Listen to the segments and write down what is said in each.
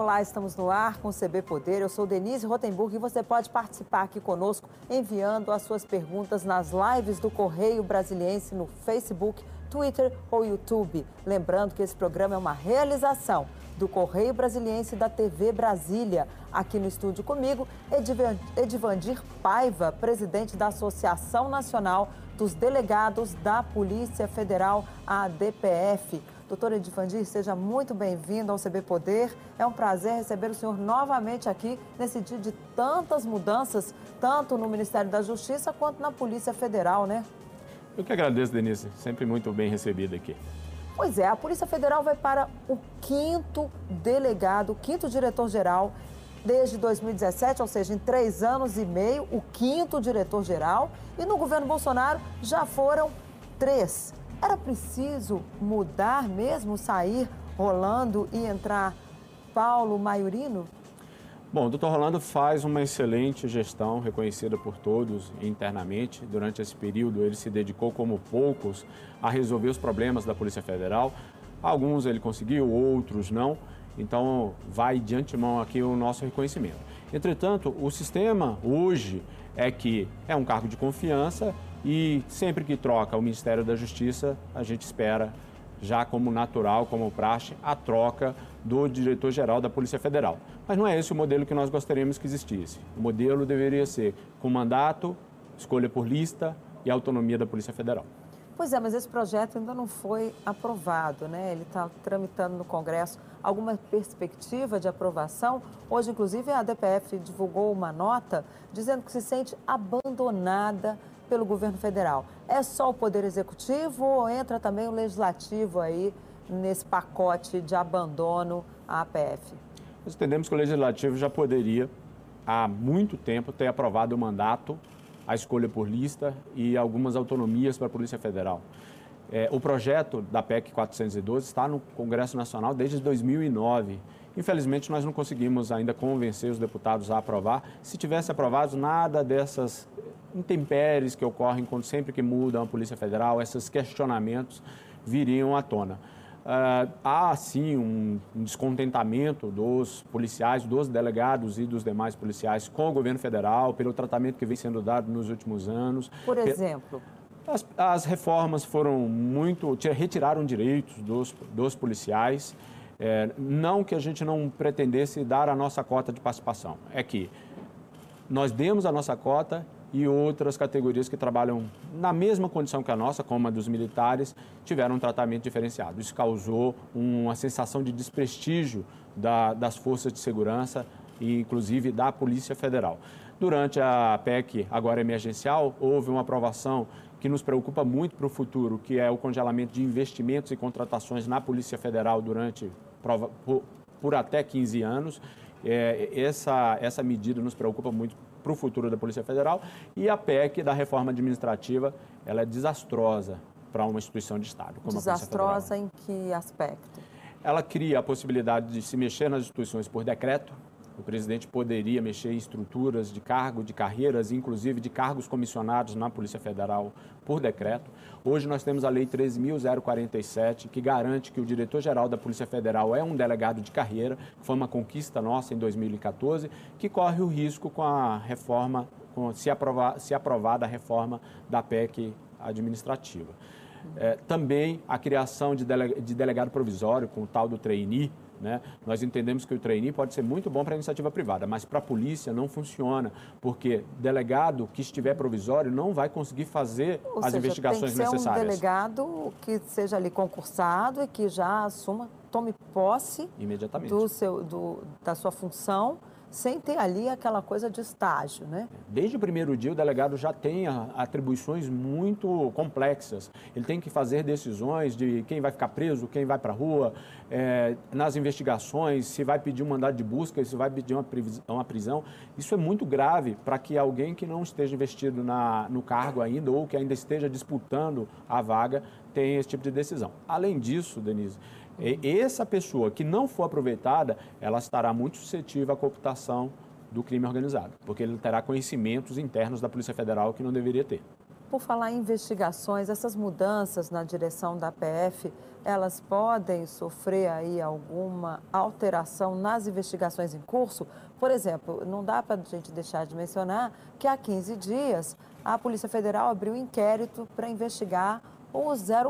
Olá, estamos no ar com o CB Poder. Eu sou Denise Rotenburg e você pode participar aqui conosco enviando as suas perguntas nas lives do Correio Brasiliense no Facebook, Twitter ou YouTube. Lembrando que esse programa é uma realização do Correio Brasiliense da TV Brasília. Aqui no estúdio comigo, Edivandir Paiva, presidente da Associação Nacional dos Delegados da Polícia Federal, a DPF. Doutor Edivandir, seja muito bem-vindo ao CB Poder. É um prazer receber o senhor novamente aqui nesse dia de tantas mudanças, tanto no Ministério da Justiça quanto na Polícia Federal, né? Eu que agradeço, Denise. Sempre muito bem recebido aqui. Pois é, a Polícia Federal vai para o quinto delegado, o quinto diretor-geral desde 2017, ou seja, em três anos e meio, o quinto diretor-geral. E no governo Bolsonaro já foram três. Era preciso mudar mesmo, sair Rolando e entrar Paulo Maiorino? Bom, o doutor Rolando faz uma excelente gestão, reconhecida por todos internamente. Durante esse período, ele se dedicou, como poucos, a resolver os problemas da Polícia Federal. Alguns ele conseguiu, outros não. Então, vai de antemão aqui o nosso reconhecimento. Entretanto, o sistema hoje é que é um cargo de confiança e sempre que troca o Ministério da Justiça, a gente espera, já como natural, como praxe, a troca do diretor-geral da Polícia Federal. Mas não é esse o modelo que nós gostaríamos que existisse. O modelo deveria ser com mandato, escolha por lista e autonomia da Polícia Federal. Pois é, mas esse projeto ainda não foi aprovado, né? Ele está tramitando no Congresso. Alguma perspectiva de aprovação? Hoje, inclusive, a DPF divulgou uma nota dizendo que se sente abandonada pelo governo federal. É só o Poder Executivo ou entra também o Legislativo aí nesse pacote de abandono à APF? Nós entendemos que o Legislativo já poderia, há muito tempo, ter aprovado o mandato, a escolha por lista e algumas autonomias para a Polícia Federal. É, o projeto da PEC 412 está no Congresso Nacional desde 2009. Infelizmente, nós não conseguimos ainda convencer os deputados a aprovar. Se tivesse aprovado, nada dessas intempéries que ocorrem quando sempre que muda a Polícia Federal, esses questionamentos viriam à tona. Uh, há, sim, um, um, descontentamento dos policiais, dos delegados e dos demais policiais com o governo federal, pelo tratamento que vem sendo dado nos últimos anos. Por exemplo? As, as reformas foram muito. retiraram direitos dos, dos policiais. É, não que a gente não pretendesse dar a nossa cota de participação, é que nós demos a nossa cota e outras categorias que trabalham na mesma condição que a nossa, como a dos militares, tiveram um tratamento diferenciado. Isso causou uma sensação de desprestígio da, das forças de segurança e, inclusive, da Polícia Federal. Durante a PEC, agora emergencial, houve uma aprovação que nos preocupa muito para o futuro, que é o congelamento de investimentos e contratações na Polícia Federal durante por, por até 15 anos. É, essa, essa medida nos preocupa muito para o futuro da Polícia Federal. E a PEC da reforma administrativa, ela é desastrosa para uma instituição de Estado. desastrosa em que aspecto? Ela cria a possibilidade de se mexer nas instituições por decreto, o presidente poderia mexer em estruturas de cargo, de carreiras, inclusive de cargos comissionados na Polícia Federal por decreto. Hoje nós temos a Lei 13.047, que garante que o diretor-geral da Polícia Federal é um delegado de carreira. Foi uma conquista nossa em 2014, que corre o risco com a reforma, com, se, aprovar, se aprovada a reforma da PEC administrativa. É, também a criação de, de delegado provisório, com o tal do trainee, né? Nós entendemos que o trainee pode ser muito bom para a iniciativa privada, mas para a polícia não funciona, porque delegado que estiver provisório não vai conseguir fazer Ou as seja, investigações tem que ser necessárias. um delegado que seja ali concursado e que já assuma, tome posse Imediatamente. Do seu, do, da sua função sem ter ali aquela coisa de estágio, né? Desde o primeiro dia, o delegado já tem atribuições muito complexas. Ele tem que fazer decisões de quem vai ficar preso, quem vai para a rua, é, nas investigações, se vai pedir um mandado de busca, se vai pedir uma prisão. Isso é muito grave para que alguém que não esteja investido na, no cargo ainda ou que ainda esteja disputando a vaga tenha esse tipo de decisão. Além disso, Denise, essa pessoa que não for aproveitada, ela estará muito suscetível à cooptação do crime organizado, porque ele terá conhecimentos internos da Polícia Federal que não deveria ter. Por falar em investigações, essas mudanças na direção da PF, elas podem sofrer aí alguma alteração nas investigações em curso? Por exemplo, não dá para a gente deixar de mencionar que há 15 dias a Polícia Federal abriu um inquérito para investigar o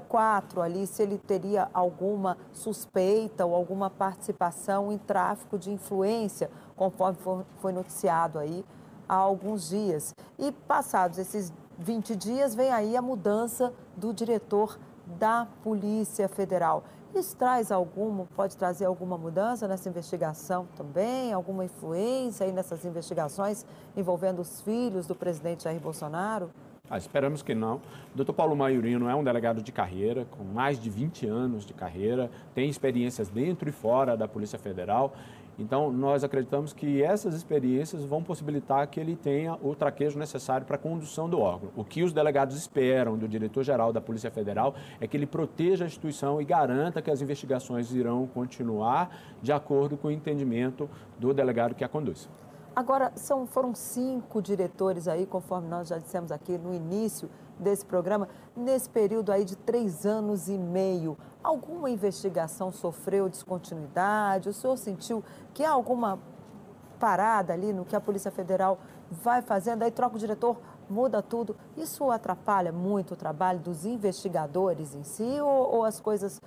04 ali, se ele teria alguma suspeita ou alguma participação em tráfico de influência, conforme foi noticiado aí há alguns dias. E passados esses 20 dias, vem aí a mudança do diretor da Polícia Federal. Isso traz alguma, pode trazer alguma mudança nessa investigação também? Alguma influência aí nessas investigações envolvendo os filhos do presidente Jair Bolsonaro? Ah, esperamos que não. O doutor Paulo Maiorino é um delegado de carreira, com mais de 20 anos de carreira, tem experiências dentro e fora da Polícia Federal. Então, nós acreditamos que essas experiências vão possibilitar que ele tenha o traquejo necessário para a condução do órgão. O que os delegados esperam do diretor-geral da Polícia Federal é que ele proteja a instituição e garanta que as investigações irão continuar de acordo com o entendimento do delegado que a conduz. Agora, são, foram cinco diretores aí, conforme nós já dissemos aqui no início desse programa, nesse período aí de três anos e meio. Alguma investigação sofreu descontinuidade? O senhor sentiu que há alguma parada ali no que a Polícia Federal vai fazendo? Aí troca o diretor, muda tudo. Isso atrapalha muito o trabalho dos investigadores em si ou, ou as coisas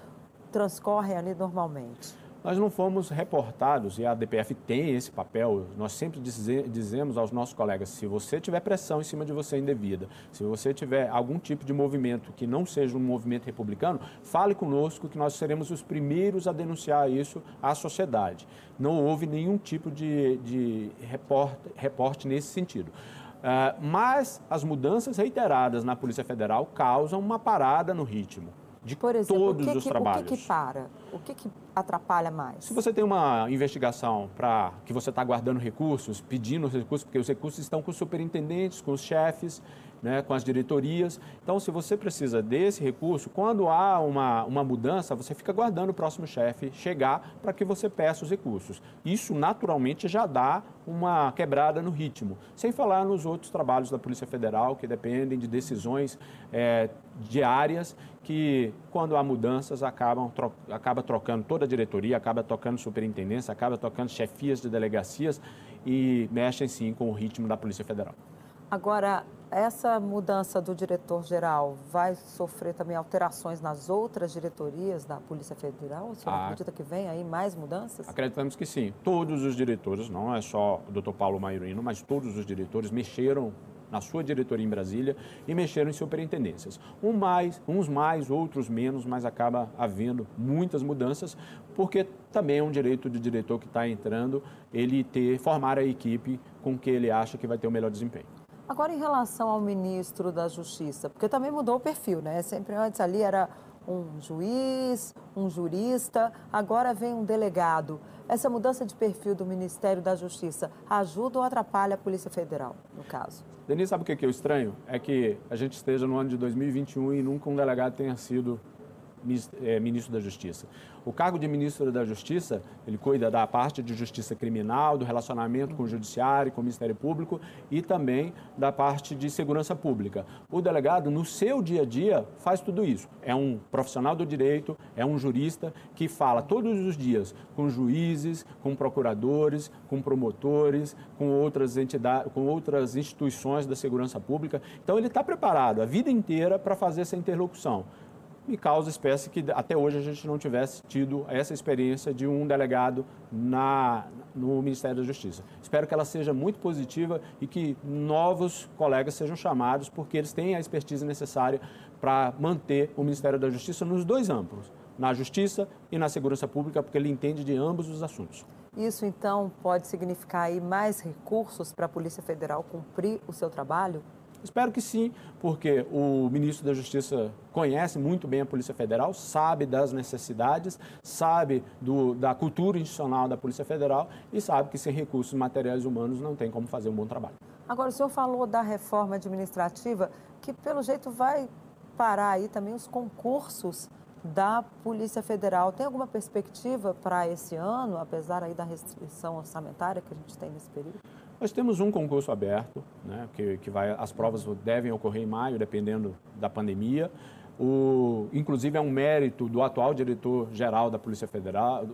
transcorrem ali normalmente? Nós não fomos reportados, e a DPF tem esse papel, nós sempre dize, dizemos aos nossos colegas, se você tiver pressão em cima de você indevida, se você tiver algum tipo de movimento que não seja um movimento republicano, fale conosco que nós seremos os primeiros a denunciar isso à sociedade. Não houve nenhum tipo de, de reporte, reporte nesse sentido. Uh, mas as mudanças reiteradas na Polícia Federal causam uma parada no ritmo de Por exemplo, todos que os trabalhos. O que, que para? O que, que atrapalha mais? Se você tem uma investigação para que você está guardando recursos, pedindo os recursos, porque os recursos estão com os superintendentes, com os chefes, né, com as diretorias. Então, se você precisa desse recurso, quando há uma, uma mudança, você fica guardando o próximo chefe chegar para que você peça os recursos. Isso, naturalmente, já dá uma quebrada no ritmo. Sem falar nos outros trabalhos da Polícia Federal, que dependem de decisões é, diárias, que, quando há mudanças, acabam tro acaba trocando toda a diretoria, acaba tocando superintendência, acaba tocando chefias de delegacias e mexem, sim, com o ritmo da Polícia Federal. Agora, essa mudança do diretor-geral vai sofrer também alterações nas outras diretorias da Polícia Federal? O senhor ah, acredita que vem aí mais mudanças? Acreditamos que sim. Todos os diretores, não é só o doutor Paulo Maiorino, mas todos os diretores mexeram na sua diretoria em Brasília e mexeram em superintendências. Um mais, uns mais, outros menos, mas acaba havendo muitas mudanças, porque também é um direito do diretor que está entrando ele ter, formar a equipe com que ele acha que vai ter o melhor desempenho. Agora, em relação ao ministro da Justiça, porque também mudou o perfil, né? Sempre antes ali era um juiz, um jurista, agora vem um delegado. Essa mudança de perfil do Ministério da Justiça ajuda ou atrapalha a Polícia Federal, no caso? Denise, sabe o que é estranho? É que a gente esteja no ano de 2021 e nunca um delegado tenha sido ministro da Justiça. O cargo de ministro da Justiça, ele cuida da parte de justiça criminal, do relacionamento com o judiciário, com o Ministério Público e também da parte de segurança pública. O delegado, no seu dia a dia, faz tudo isso. É um profissional do direito, é um jurista que fala todos os dias com juízes, com procuradores, com promotores, com outras entidades, com outras instituições da segurança pública. Então ele está preparado a vida inteira para fazer essa interlocução me causa espécie que até hoje a gente não tivesse tido essa experiência de um delegado na, no Ministério da Justiça. Espero que ela seja muito positiva e que novos colegas sejam chamados, porque eles têm a expertise necessária para manter o Ministério da Justiça nos dois âmbitos, na Justiça e na Segurança Pública, porque ele entende de ambos os assuntos. Isso, então, pode significar aí mais recursos para a Polícia Federal cumprir o seu trabalho? Espero que sim, porque o ministro da Justiça conhece muito bem a Polícia Federal, sabe das necessidades, sabe do, da cultura institucional da Polícia Federal e sabe que sem recursos materiais humanos não tem como fazer um bom trabalho. Agora, o senhor falou da reforma administrativa, que pelo jeito vai parar aí também os concursos da Polícia Federal. Tem alguma perspectiva para esse ano, apesar aí da restrição orçamentária que a gente tem nesse período? Nós temos um concurso aberto, né, que, que vai, as provas devem ocorrer em maio, dependendo da pandemia. O, inclusive, é um mérito do atual diretor-geral da Polícia Federal,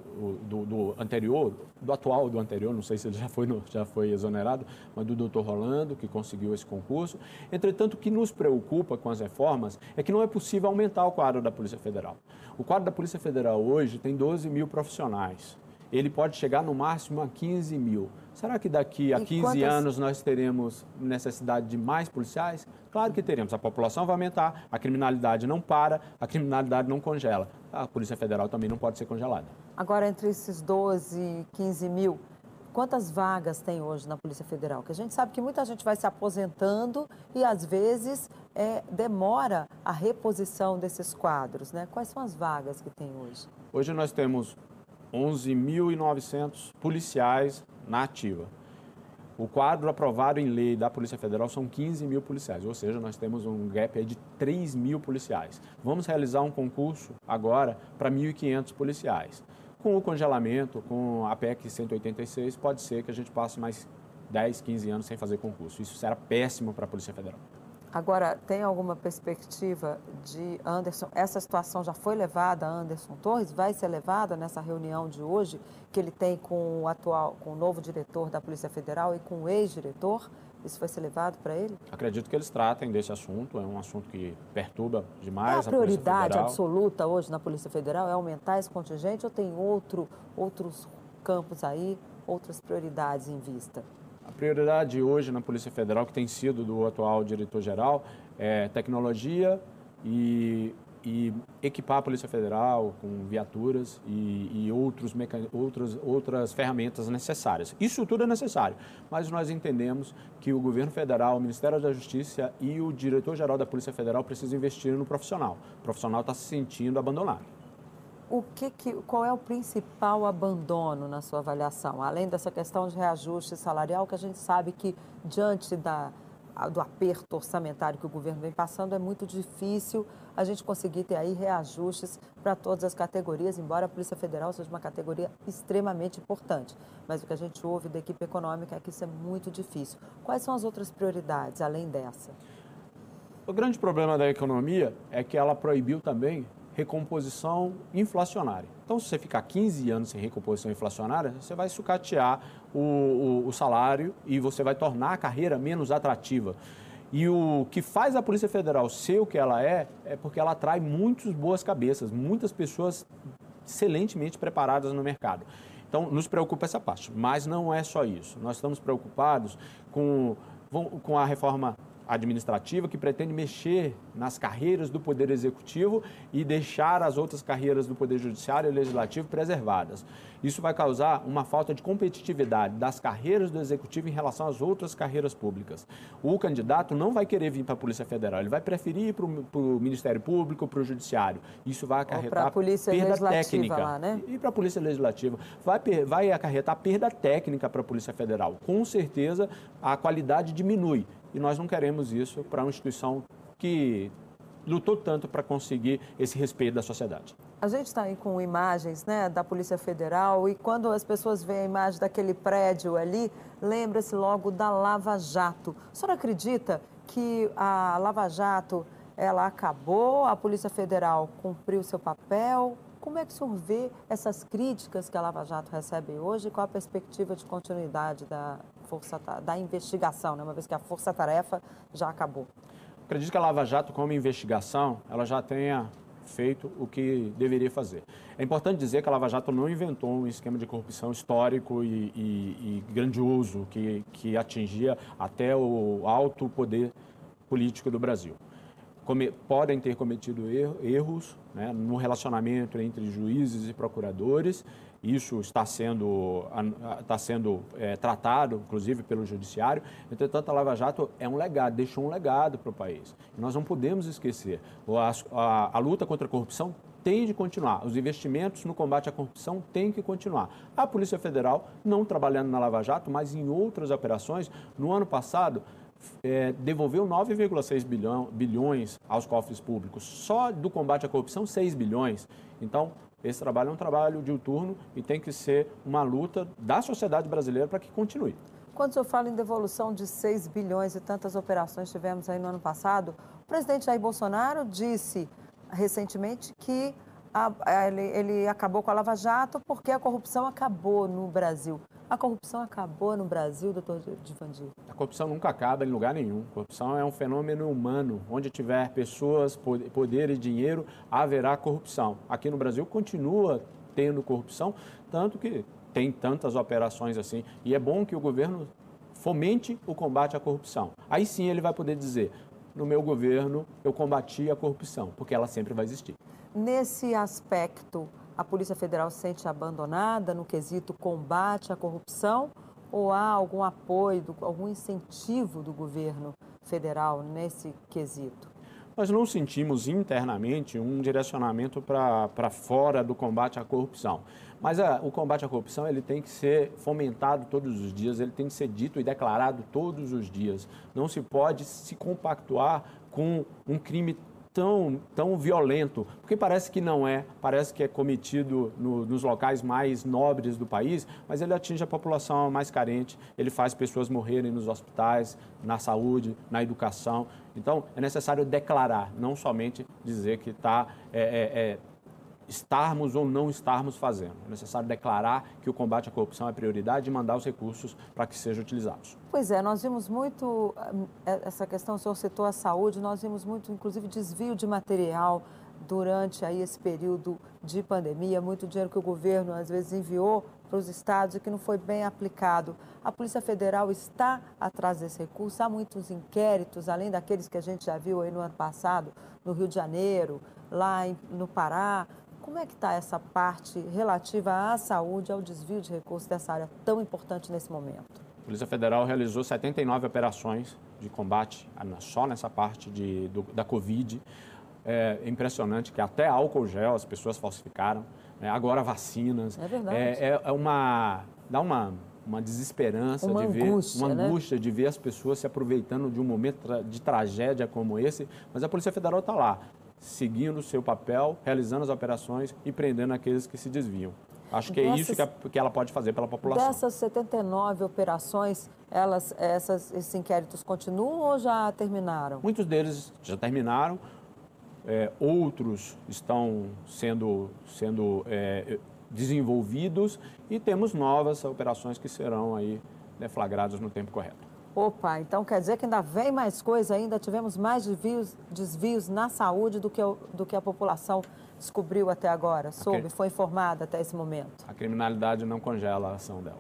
do, do, anterior, do atual do anterior, não sei se ele já foi, no, já foi exonerado, mas do doutor Rolando, que conseguiu esse concurso. Entretanto, o que nos preocupa com as reformas é que não é possível aumentar o quadro da Polícia Federal. O quadro da Polícia Federal hoje tem 12 mil profissionais. Ele pode chegar no máximo a 15 mil. Será que daqui a e 15 quantas... anos nós teremos necessidade de mais policiais? Claro que teremos. A população vai aumentar, a criminalidade não para, a criminalidade não congela. A Polícia Federal também não pode ser congelada. Agora, entre esses 12 e 15 mil, quantas vagas tem hoje na Polícia Federal? Que a gente sabe que muita gente vai se aposentando e, às vezes, é, demora a reposição desses quadros. Né? Quais são as vagas que tem hoje? Hoje nós temos 11.900 policiais na ativa. O quadro aprovado em lei da Polícia Federal são 15 mil policiais, ou seja, nós temos um gap de 3 mil policiais. Vamos realizar um concurso agora para 1.500 policiais. Com o congelamento, com a PEC 186, pode ser que a gente passe mais 10, 15 anos sem fazer concurso. Isso será péssimo para a Polícia Federal. Agora, tem alguma perspectiva de Anderson? Essa situação já foi levada a Anderson Torres? Vai ser levada nessa reunião de hoje que ele tem com o atual, com o novo diretor da Polícia Federal e com o ex-diretor? Isso vai ser levado para ele? Acredito que eles tratem desse assunto. É um assunto que perturba demais é a, a prioridade absoluta hoje na Polícia Federal é aumentar esse contingente ou tem outro, outros campos aí, outras prioridades em vista? Prioridade hoje na Polícia Federal, que tem sido do atual diretor-geral, é tecnologia e, e, equipar a Polícia Federal com viaturas e, e outros outras, outras ferramentas necessárias. Isso tudo é necessário, mas nós entendemos que o governo federal, o Ministério da Justiça e o diretor-geral da Polícia Federal precisam investir no profissional. O profissional está se sentindo abandonado o que, que, qual é o principal abandono na sua avaliação? Além dessa questão de reajuste salarial, que a gente sabe que, diante da, do aperto orçamentário que o governo vem passando, é muito difícil a gente conseguir ter aí reajustes para todas as categorias, embora a Polícia Federal seja uma categoria extremamente importante. Mas o que a gente ouve da equipe econômica é que isso é muito difícil. Quais são as outras prioridades, além dessa? O grande problema da economia é que ela proibiu também recomposição inflacionária. Então, se você ficar 15 anos sem recomposição inflacionária, você vai sucatear o, o, o salário e você vai tornar a carreira menos atrativa. E o que faz a Polícia Federal ser o que ela é, é porque ela atrai muitas boas cabeças, muitas pessoas excelentemente preparadas no mercado. Então, nos preocupa essa parte. Mas não é só isso. Nós estamos preocupados com, com a reforma administrativa que pretende mexer nas carreiras do Poder Executivo e deixar as outras carreiras do Poder Judiciário e Legislativo preservadas. Isso vai causar uma falta de competitividade das carreiras do Executivo em relação às outras carreiras públicas. O candidato não vai querer vir para a Polícia Federal, ele vai preferir ir para o Ministério Público, para o Judiciário. Isso vai acarretar perda técnica. Lá, né? E para a Polícia Legislativa. Vai, vai acarretar perda técnica para a Polícia Federal. Com certeza, a qualidade diminui. E nós não queremos isso para uma instituição que lutou tanto para conseguir esse respeito da sociedade. A gente está aí com imagens né, da Polícia Federal e quando as pessoas veem a imagem daquele prédio ali, lembra-se logo da Lava Jato. A senhora acredita que a Lava Jato ela acabou, a Polícia Federal cumpriu seu papel? Como é que o senhor vê essas críticas que a Lava Jato recebe hoje e qual a perspectiva de continuidade da, força, da investigação, né? uma vez que a força-tarefa já acabou? Acredito que a Lava Jato, como investigação, ela já tenha feito o que deveria fazer. É importante dizer que a Lava Jato não inventou um esquema de corrupção histórico e, e, e grandioso que, que atingia até o alto poder político do Brasil. Come, podem ter cometido erros né, no relacionamento entre juízes e procuradores, isso está sendo, está sendo é, tratado, inclusive, pelo Judiciário. Entretanto, a Lava Jato é um legado, deixou um legado para o país. Nós não podemos esquecer. A, a, a luta contra a corrupção tem de continuar. Os investimentos no combate à corrupção têm que continuar. A Polícia Federal, não trabalhando na Lava Jato, mas em outras operações, no ano passado, é, devolveu 9,6 bilhões aos cofres públicos. Só do combate à corrupção, 6 bilhões. Então, esse trabalho é um trabalho diuturno e tem que ser uma luta da sociedade brasileira para que continue. Quando o senhor fala em devolução de 6 bilhões e tantas operações tivemos aí no ano passado, o presidente Jair Bolsonaro disse recentemente que a, ele, ele acabou com a Lava Jato porque a corrupção acabou no Brasil. A corrupção acabou no Brasil, doutor Divandir? A corrupção nunca acaba em lugar nenhum. A corrupção é um fenômeno humano. Onde tiver pessoas, poder e dinheiro, haverá corrupção. Aqui no Brasil continua tendo corrupção, tanto que tem tantas operações assim. E é bom que o governo fomente o combate à corrupção. Aí sim ele vai poder dizer: no meu governo eu combati a corrupção, porque ela sempre vai existir. Nesse aspecto, a Polícia Federal se sente abandonada no quesito combate à corrupção ou há algum apoio, algum incentivo do governo federal nesse quesito? Nós não sentimos internamente um direcionamento para fora do combate à corrupção. Mas a, o combate à corrupção ele tem que ser fomentado todos os dias, ele tem que ser dito e declarado todos os dias. Não se pode se compactuar com um crime tão, tão violento, porque parece que não é, parece que é cometido no, nos locais mais nobres do país, mas ele atinge a população mais carente, ele faz pessoas morrerem nos hospitais, na saúde, na educação. Então, é necessário declarar, não somente dizer que está é, é, é, estarmos ou não estarmos fazendo. É necessário declarar que o combate à corrupção é prioridade e mandar os recursos para que sejam utilizados. Pois é, nós vimos muito eh, essa questão, o senhor citou a saúde, nós vimos muito, inclusive, desvio de material durante aí esse período de pandemia, muito dinheiro que o governo às vezes enviou para os estados e que não foi bem aplicado. A Polícia Federal está atrás desse recurso, há muitos inquéritos, além daqueles que a gente já viu aí no ano passado, no Rio de Janeiro, lá no Pará, como é que está essa parte relativa à saúde, ao desvio de recursos dessa área tão importante nesse momento? A Polícia Federal realizou 79 operações de combate só nessa parte de, do, da Covid. É impressionante que até álcool gel as pessoas falsificaram. Né? Agora vacinas. É verdade. É, é uma... dá uma uma desesperança uma de angústia, ver uma né? angústia de ver as pessoas se aproveitando de um momento de tragédia como esse, mas a Polícia Federal está lá seguindo o seu papel, realizando as operações e prendendo aqueles que se desviam. Acho que Dessas, é isso que, a, que, ela pode fazer pela população. Dessas 79 operações, elas, essas, esses inquéritos continuam ou já terminaram? Muitos deles já terminaram, é, outros estão sendo, sendo é, desenvolvidos e temos novas operações que serão aí deflagradas no tempo correto. Opa, então quer dizer que ainda vem mais coisa, ainda tivemos mais desvios, desvios na saúde do que, do que a população descobriu até agora, soube, foi informada até esse momento. A criminalidade não congela a ação dela.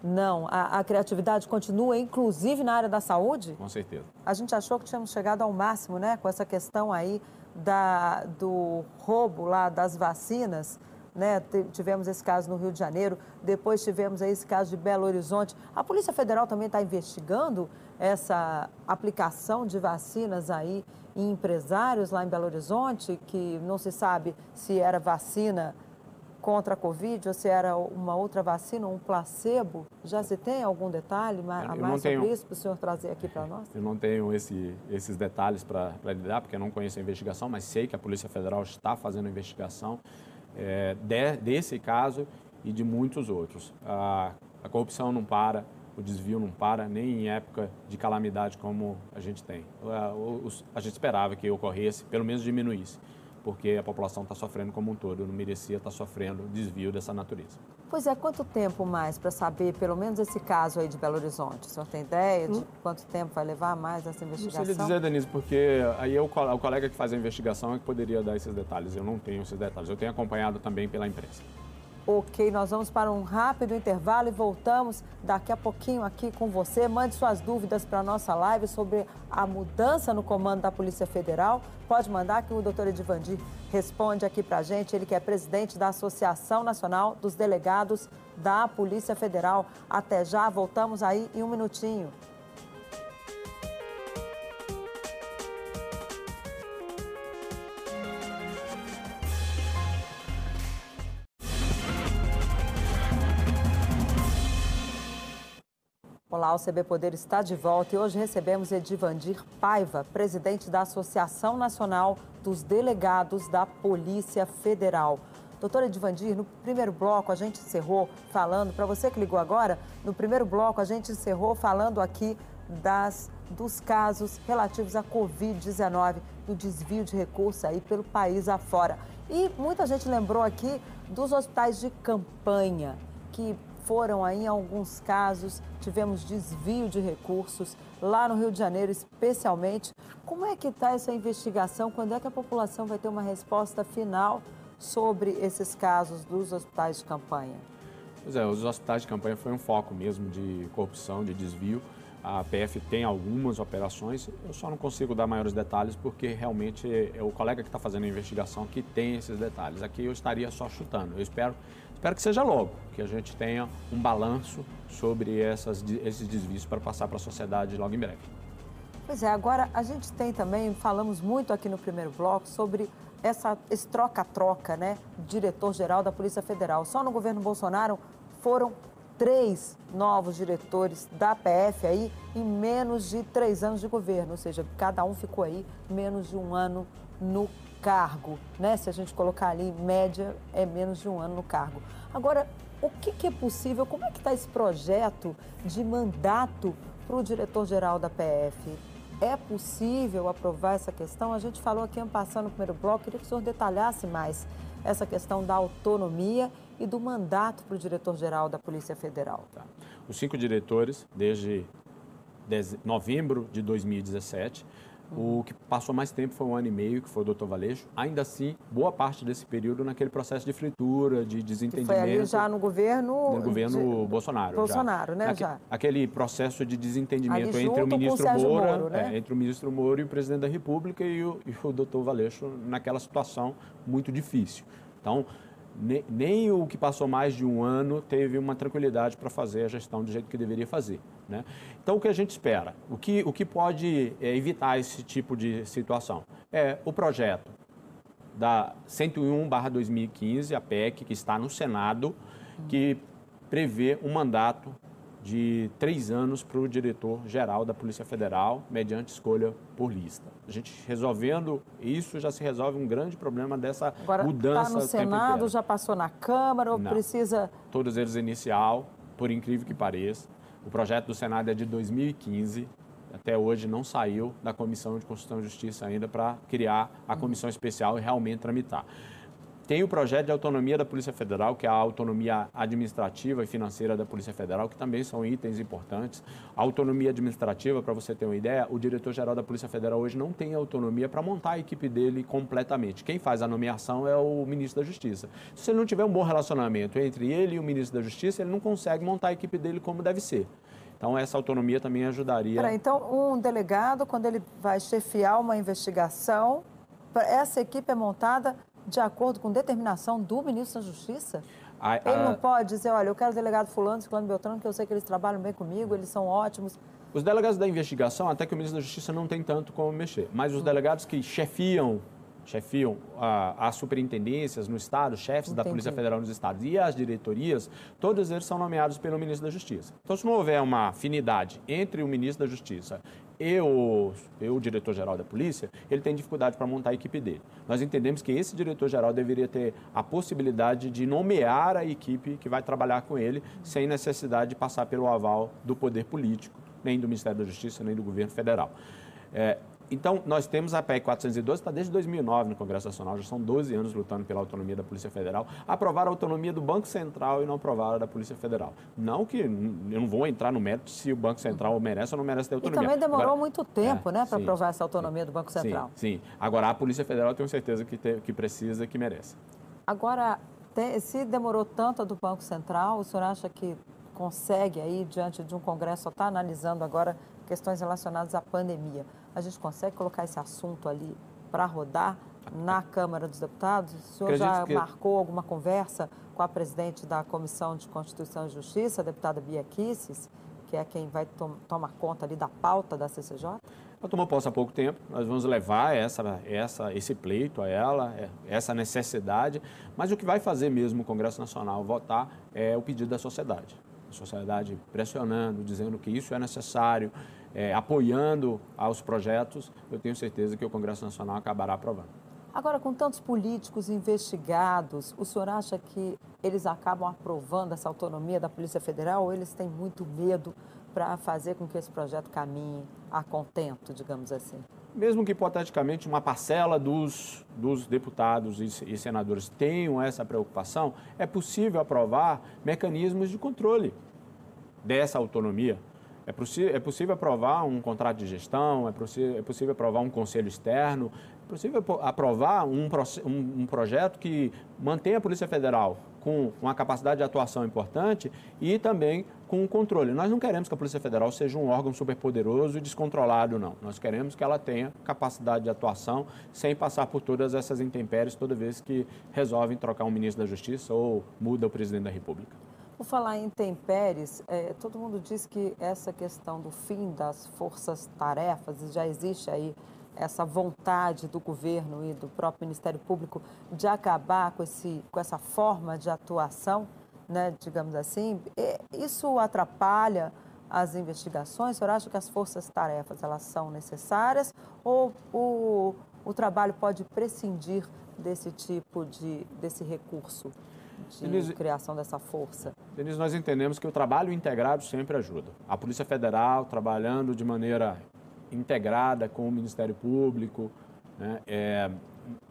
Não, a, a, criatividade continua, inclusive na área da saúde? Com certeza. A gente achou que tínhamos chegado ao máximo, né, com essa questão aí da, do roubo lá das vacinas né? Tivemos esse caso no Rio de Janeiro, depois tivemos esse caso de Belo Horizonte. A Polícia Federal também está investigando essa aplicação de vacinas aí em empresários lá em Belo Horizonte, que não se sabe se era vacina contra a Covid ou se era uma outra vacina, um placebo. Já se tem algum detalhe a mais tenho, sobre isso para o senhor trazer aqui para nós? Eu não tenho esse, esses detalhes para lhe dar, porque eu não conheço a investigação, mas sei que a Polícia Federal está fazendo a investigação é, de, desse caso e de muitos outros. A, a corrupção não para, o desvio não para, nem em época de calamidade como a gente tem. A, a gente esperava que ocorresse, pelo menos diminuísse porque a população está sofrendo como um todo. Não merecia estar tá sofrendo desvio dessa natureza. Pois é, quanto tempo mais para saber, pelo menos esse caso aí de Belo Horizonte? O senhor tem ideia de hum. quanto tempo vai levar mais essa investigação? Não sei dizer, Denise, porque aí é o, colega que faz a investigação é que poderia dar esses detalhes. Eu não tenho esses detalhes. Eu tenho acompanhado também pela imprensa. Ok, nós vamos para um rápido intervalo e voltamos daqui a pouquinho aqui com você. Mande suas dúvidas para a nossa live sobre a mudança no comando da Polícia Federal. Pode mandar que o doutor Edivandir responde aqui para a gente. Ele que é presidente da Associação Nacional dos Delegados da Polícia Federal. Até já, voltamos aí em um minutinho. Olá, o CB Poder está de volta e hoje recebemos Edivandir Paiva, presidente da Associação Nacional dos Delegados da Polícia Federal. Doutora Edvandir, no primeiro bloco a gente encerrou falando, para você que ligou agora, no primeiro bloco a gente encerrou falando aqui das, dos casos relativos à Covid-19, do desvio de recursos aí pelo país afora. E muita gente lembrou aqui dos hospitais de campanha, que foram aí, alguns casos, tivemos desvio de recursos lá no Rio de Janeiro, especialmente. Como é que está essa investigação? Quando é que a população vai ter uma resposta final sobre esses casos dos hospitais de campanha? Pois é, os hospitais de campanha foi um foco mesmo de corrupção, de desvio. A PF tem algumas operações, eu só não consigo dar maiores detalhes porque realmente é o colega que está fazendo a investigação que tem esses detalhes. Aqui eu estaria só chutando. Eu espero Espero que seja logo, que a gente tenha um balanço sobre essas, esses desvios para passar para a sociedade logo em breve. Pois é, agora a gente tem também, falamos muito aqui no primeiro bloco sobre essa, esse troca-troca, né? Diretor-geral da Polícia Federal. Só no governo Bolsonaro foram três novos diretores da PF aí em menos de três anos de governo, ou seja, cada um ficou aí menos de um ano no cargo, né? Se a gente colocar ali, média, é menos de um ano no cargo. Agora, o que, que é possível? Como é que está esse projeto de mandato para o diretor-geral da PF? É possível aprovar essa questão? A gente falou aqui, passando no primeiro bloco, queria que o senhor detalhasse mais essa questão da autonomia e do mandato para o diretor-geral da Polícia Federal. Tá. Os cinco diretores, desde novembro de 2017, o que passou mais tempo foi um ano e meio, que foi o doutor Valeixo. Ainda assim, boa parte desse período naquele processo de fritura, de desentendimento. Que foi ali já no governo... No governo de... Bolsonaro. Bolsonaro, já. né, já. Aquele processo de desentendimento entre o ministro o Moura, Moro, né? é, entre o ministro Moro e o presidente da República e o, e o doutor Valeixo naquela situação muito difícil. Então, nem, nem, o que passou mais de um ano teve uma tranquilidade para fazer a gestão do jeito que deveria fazer. Né? Então, o que a gente espera? O que, o que pode é, evitar esse tipo de situação? É o projeto da 101-2015, a PEC, que está no Senado, que prevê um mandato de três anos para o diretor-geral da Polícia Federal, mediante escolha por lista. A gente resolvendo isso, já se resolve um grande problema dessa Agora, tá mudança. Está no Senado, já passou na Câmara, ou Não. precisa... Todos eles inicial, por incrível que pareça. O projeto do Senado é de 2015, até hoje não saiu da Comissão de Constituição e Justiça ainda para criar a comissão especial e realmente tramitar. Tem o projeto de autonomia da Polícia Federal, que é a autonomia administrativa e financeira da Polícia Federal, que também são itens importantes. A autonomia administrativa, para você ter uma ideia, o diretor-geral da Polícia Federal hoje não tem autonomia para montar a equipe dele completamente. Quem faz a nomeação é o ministro da Justiça. Se ele não tiver um bom relacionamento entre ele e o ministro da Justiça, ele não consegue montar a equipe dele como deve ser. Então, essa autonomia também ajudaria. Pera, então, um delegado, quando ele vai chefiar uma investigação, essa equipe é montada de acordo com determinação do ministro da Justiça? A, a... Ele não pode dizer, olha, eu quero o delegado fulano, ciclano Beltrano, que eu sei que eles trabalham bem comigo, eles são ótimos. Os delegados da investigação, até que o ministro da Justiça não tem tanto como mexer, mas os hum. delegados que chefiam chefiam as superintendências no Estado, chefes Entendi. da Polícia Federal nos Estados e as diretorias, todos eles são nomeados pelo ministro da Justiça. Então, se não houver uma afinidade entre o ministro da Justiça e o, e o diretor-geral da polícia, ele tem dificuldade para montar a equipe dele. Nós entendemos que esse diretor-geral deveria ter a possibilidade de nomear a equipe que vai trabalhar com ele, sem necessidade de passar pelo aval do poder político, nem do Ministério da Justiça, nem do governo federal. É, então, nós temos a PEC 412, está desde 2009 no Congresso Nacional, já são 12 anos lutando pela autonomia da Polícia Federal. Aprovaram a autonomia do Banco Central e não aprovaram a da Polícia Federal. Não que eu não vou entrar no mérito se o Banco Central merece ou não merece ter autonomia. E também demorou Agora, muito tempo, é, né, para aprovar essa autonomia do Banco Central. Sim, sim. Agora, a Polícia Federal eu tenho certeza que, te, que precisa e que merece. Agora, se demorou tanto a do Banco Central, o senhor acha que consegue aí, diante de um Congresso, está analisando agora questões relacionadas à pandemia. A gente consegue colocar esse assunto ali para rodar na Câmara dos Deputados? O senhor Acredito já que... marcou alguma conversa com a presidente da Comissão de Constituição e Justiça, a deputada Bia Kisses, que é quem vai tom tomar conta ali da pauta da CCJ? Ela tomou posse há pouco tempo, nós vamos levar essa, essa, esse pleito a ela, é, essa necessidade, mas o que vai fazer mesmo o Congresso Nacional votar é o pedido da sociedade a sociedade pressionando, dizendo que isso é necessário, é, apoiando aos projetos, eu tenho certeza que o Congresso Nacional acabará aprovando. Agora, com tantos políticos investigados, o senhor acha que eles acabam aprovando essa autonomia da Polícia Federal ou eles têm muito medo para fazer com que esse projeto caminhe a contento, digamos assim? Mesmo que hipoteticamente uma parcela dos, dos deputados e, e senadores tenham essa preocupação, é possível aprovar mecanismos de controle dessa autonomia. É, é, possível aprovar um contrato de gestão, é, é possível aprovar um conselho externo, é possível aprovar um, um, um projeto que mantenha a Polícia Federal com uma capacidade de atuação importante e também com o controle. Nós não queremos que a Polícia Federal seja um órgão superpoderoso e descontrolado, não. Nós queremos que ela tenha capacidade de atuação sem passar por todas essas intempéries toda vez que resolvem trocar um ministro da Justiça ou muda o presidente da República. Por falar em intempéries, é, todo mundo diz que essa questão do fim das forças-tarefas, já existe aí essa vontade do governo e do próprio Ministério Público de acabar com, esse, com essa forma de atuação, né, digamos assim, isso atrapalha as investigações? O senhor acha que as forças-tarefas elas são necessárias ou o, o trabalho pode prescindir desse tipo de desse recurso? de Denise, criação dessa força? Denise, nós entendemos que o trabalho integrado sempre ajuda. A Polícia Federal trabalhando de maneira integrada com o Ministério Público, né, é,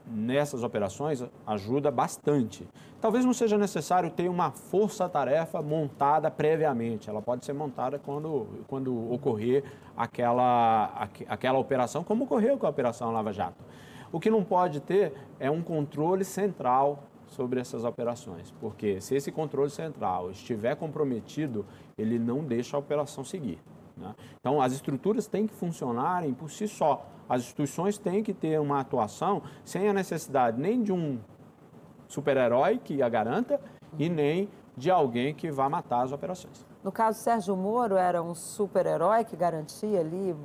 nessas operações ajuda bastante. Talvez não seja necessário ter uma força-tarefa montada previamente. Ela pode ser montada quando, quando ocorrer aquela, aquela operação, como ocorreu com a Operação Lava Jato. O que não pode ter é um controle central sobre essas operações, porque se esse controle central estiver comprometido, ele não deixa a operação seguir. Né? Então, as estruturas têm que funcionarem por si só. As instituições têm que ter uma atuação sem a necessidade nem de um super-herói que a garanta e nem de alguém que vá matar as operações. No caso, Sérgio Moro era um super-herói que garantia ali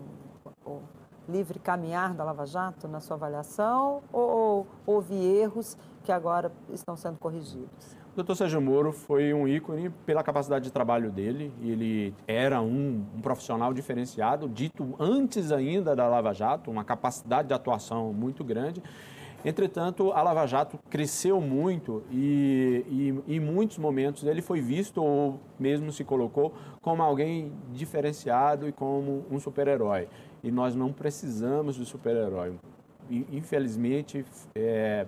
livre caminhar da Lava Jato na sua avaliação ou houve erros que agora estão sendo corrigidos? O doutor Sérgio Moro foi um ícone pela capacidade de trabalho dele. Ele era um, um, profissional diferenciado, dito antes ainda da Lava Jato, uma capacidade de atuação muito grande. Entretanto, a Lava Jato cresceu muito e, e, em muitos momentos ele foi visto ou mesmo se colocou como alguém diferenciado e como um super-herói. E nós não precisamos de super-herói. Infelizmente, é,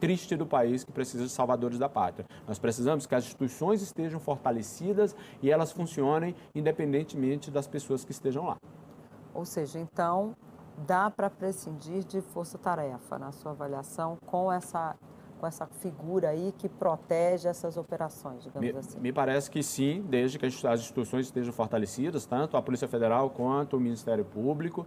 triste do país que precisa de salvadores da pátria. Nós precisamos que as instituições estejam fortalecidas e elas funcionem independentemente das pessoas que estejam lá. Ou seja, então dá para prescindir de força-tarefa na sua avaliação com essa com essa figura aí que protege essas operações, digamos me, assim? Me parece que sim, desde que as instituições estejam fortalecidas, tanto a Polícia Federal quanto o Ministério Público.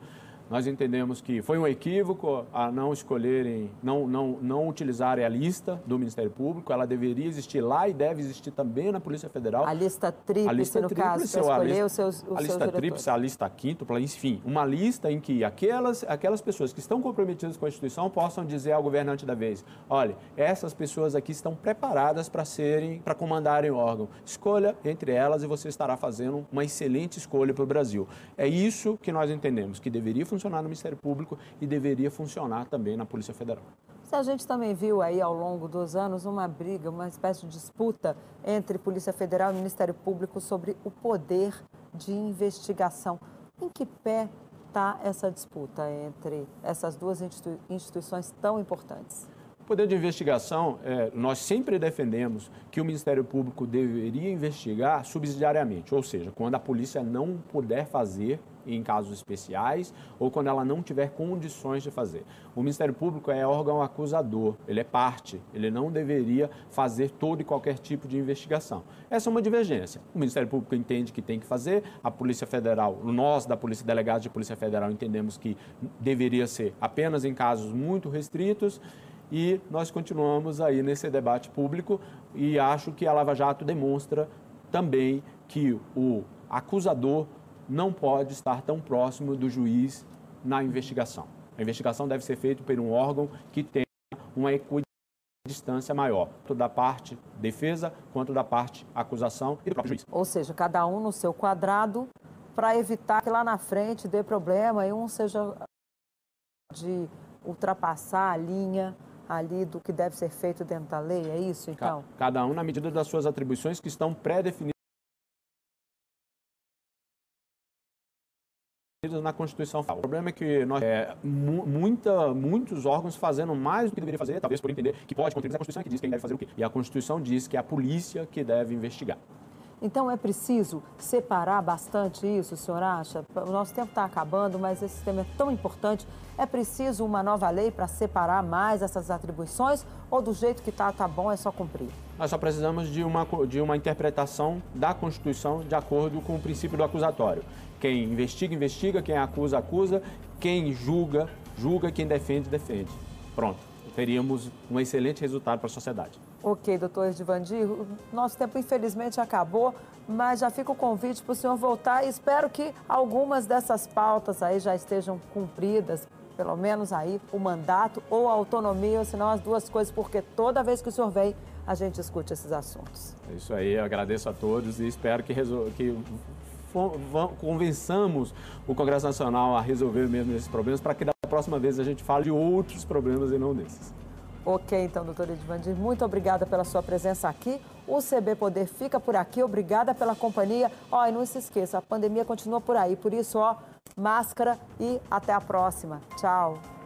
Nós entendemos que foi um equívoco a não escolherem, não, não, não utilizarem a lista do Ministério Público. Ela deveria existir lá e deve existir também na Polícia Federal. A lista tríplice, a lista no tríplice, caso, para escolher os seus os A lista seus tríplice, a lista quíntupla, enfim, uma lista em que aquelas, aquelas pessoas que estão comprometidas com a instituição possam dizer ao governante da vez, olha, essas pessoas aqui estão preparadas para serem, para comandarem o órgão. Escolha entre elas e você estará fazendo uma excelente escolha para o Brasil. É isso que nós entendemos, que deveria funcionar funcionar no Ministério Público e deveria funcionar também na Polícia Federal. A gente também viu aí ao longo dos anos uma briga, uma espécie de disputa entre Polícia Federal e Ministério Público sobre o poder de investigação. Em que pé está essa disputa entre essas duas institui instituições tão importantes? O poder de investigação, é, nós sempre defendemos que o Ministério Público deveria investigar subsidiariamente, ou seja, quando a polícia não puder fazer em casos especiais ou quando ela não tiver condições de fazer. O Ministério Público é órgão acusador, ele é parte, ele não deveria fazer todo e qualquer tipo de investigação. Essa é uma divergência. O Ministério Público entende que tem que fazer, a Polícia Federal, nós da Polícia Delegados de Polícia Federal entendemos que deveria ser apenas em casos muito restritos e nós continuamos aí nesse debate público e acho que a Lava Jato demonstra também que o acusador não pode estar tão próximo do juiz na investigação. A investigação deve ser feita por um órgão que tenha uma equidistância maior, tanto da parte defesa quanto da parte acusação e do próprio juiz. Ou seja, cada um no seu quadrado para evitar que lá na frente dê problema e um seja de ultrapassar a linha ali do que deve ser feito dentro da lei, é isso então? Cada um na medida das suas atribuições que estão pré-definidas na Constituição. O problema é que nós é, muita, muitos órgãos fazendo mais do que deveria fazer, talvez por entender que pode contribuir a Constituição que diz quem deve fazer o quê. E a Constituição diz que é a polícia que deve investigar. Então é preciso separar bastante isso, o senhor acha? O nosso tempo está acabando, mas esse tema é tão importante. É preciso uma nova lei para separar mais essas atribuições ou do jeito que está, tá bom, é só cumprir? Nós só precisamos de uma, de uma interpretação da Constituição de acordo com o princípio do acusatório. Quem investiga, investiga, quem acusa, acusa, quem julga, julga, quem defende, defende. Pronto, teríamos um excelente resultado para a sociedade. Ok, doutor Edivandir, nosso tempo infelizmente acabou, mas já fica o convite para o senhor voltar e espero que algumas dessas pautas aí já estejam cumpridas, pelo menos aí o mandato ou a autonomia, ou senão as duas coisas, porque toda vez que o senhor vem, a gente discute esses assuntos. É isso aí, eu agradeço a todos e espero que, que convençamos o Congresso Nacional a resolver mesmo esses problemas para que da próxima vez a gente fale de outros problemas e não desses. Ok, então, doutor Edvandir, muito obrigada pela sua presença aqui. O CB Poder fica por aqui. Obrigada pela companhia. Ó, e não se esqueça, a pandemia continua por aí. Por isso, ó, máscara e até a próxima. Tchau.